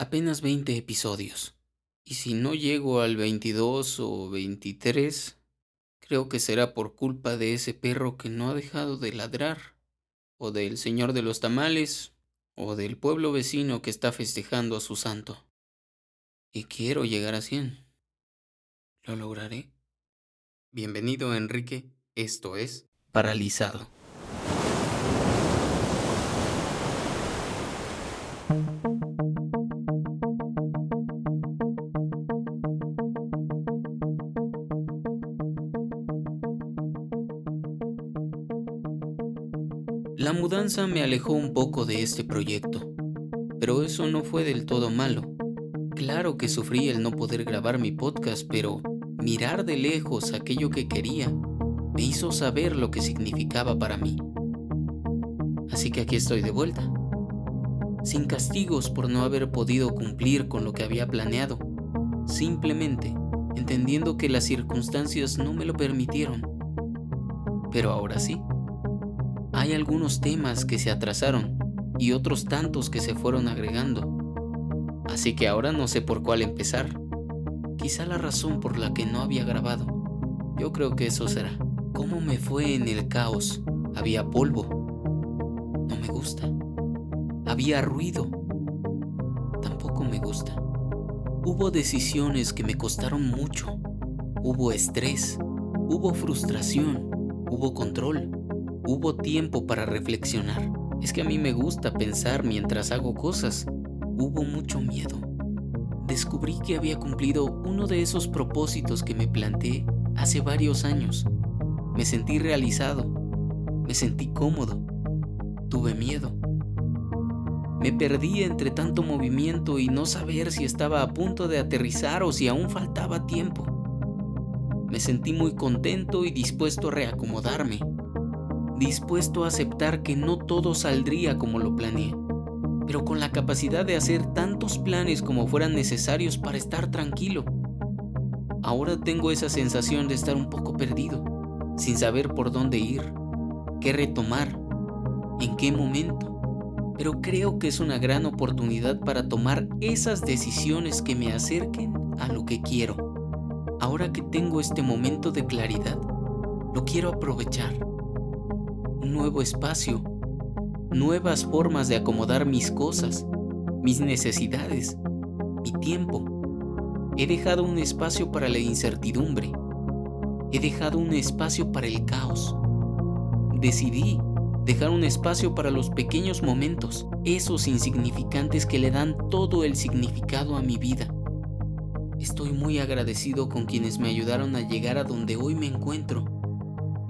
Apenas 20 episodios. Y si no llego al 22 o 23, creo que será por culpa de ese perro que no ha dejado de ladrar, o del señor de los tamales, o del pueblo vecino que está festejando a su santo. Y quiero llegar a 100. ¿Lo lograré? Bienvenido, Enrique. Esto es Paralizado. La mudanza me alejó un poco de este proyecto, pero eso no fue del todo malo. Claro que sufrí el no poder grabar mi podcast, pero mirar de lejos aquello que quería me hizo saber lo que significaba para mí. Así que aquí estoy de vuelta, sin castigos por no haber podido cumplir con lo que había planeado, simplemente entendiendo que las circunstancias no me lo permitieron. Pero ahora sí. Hay algunos temas que se atrasaron y otros tantos que se fueron agregando. Así que ahora no sé por cuál empezar. Quizá la razón por la que no había grabado. Yo creo que eso será. ¿Cómo me fue en el caos? Había polvo. No me gusta. Había ruido. Tampoco me gusta. Hubo decisiones que me costaron mucho. Hubo estrés. Hubo frustración. Hubo control Hubo tiempo para reflexionar. Es que a mí me gusta pensar mientras hago cosas. Hubo mucho miedo. Descubrí que había cumplido uno de esos propósitos que me planteé hace varios años. Me sentí realizado. Me sentí cómodo. Tuve miedo. Me perdí entre tanto movimiento y no saber si estaba a punto de aterrizar o si aún faltaba tiempo. Me sentí muy contento y dispuesto a reacomodarme dispuesto a aceptar que no todo saldría como lo planeé, pero con la capacidad de hacer tantos planes como fueran necesarios para estar tranquilo. Ahora tengo esa sensación de estar un poco perdido, sin saber por dónde ir, qué retomar, en qué momento, pero creo que es una gran oportunidad para tomar esas decisiones que me acerquen a lo que quiero. Ahora que tengo este momento de claridad, lo quiero aprovechar nuevo espacio, nuevas formas de acomodar mis cosas, mis necesidades, mi tiempo. He dejado un espacio para la incertidumbre. He dejado un espacio para el caos. Decidí dejar un espacio para los pequeños momentos, esos insignificantes que le dan todo el significado a mi vida. Estoy muy agradecido con quienes me ayudaron a llegar a donde hoy me encuentro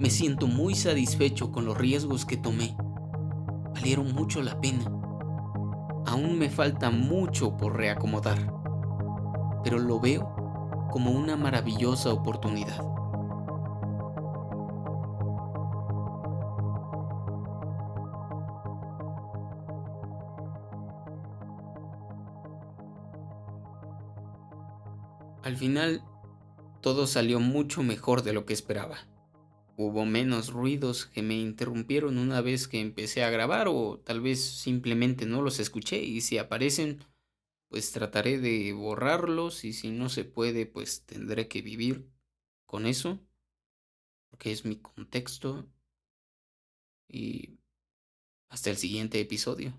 me siento muy satisfecho con los riesgos que tomé. Valieron mucho la pena. Aún me falta mucho por reacomodar, pero lo veo como una maravillosa oportunidad. Al final, todo salió mucho mejor de lo que esperaba. Hubo menos ruidos que me interrumpieron una vez que empecé a grabar o tal vez simplemente no los escuché y si aparecen pues trataré de borrarlos y si no se puede pues tendré que vivir con eso porque es mi contexto y hasta el siguiente episodio.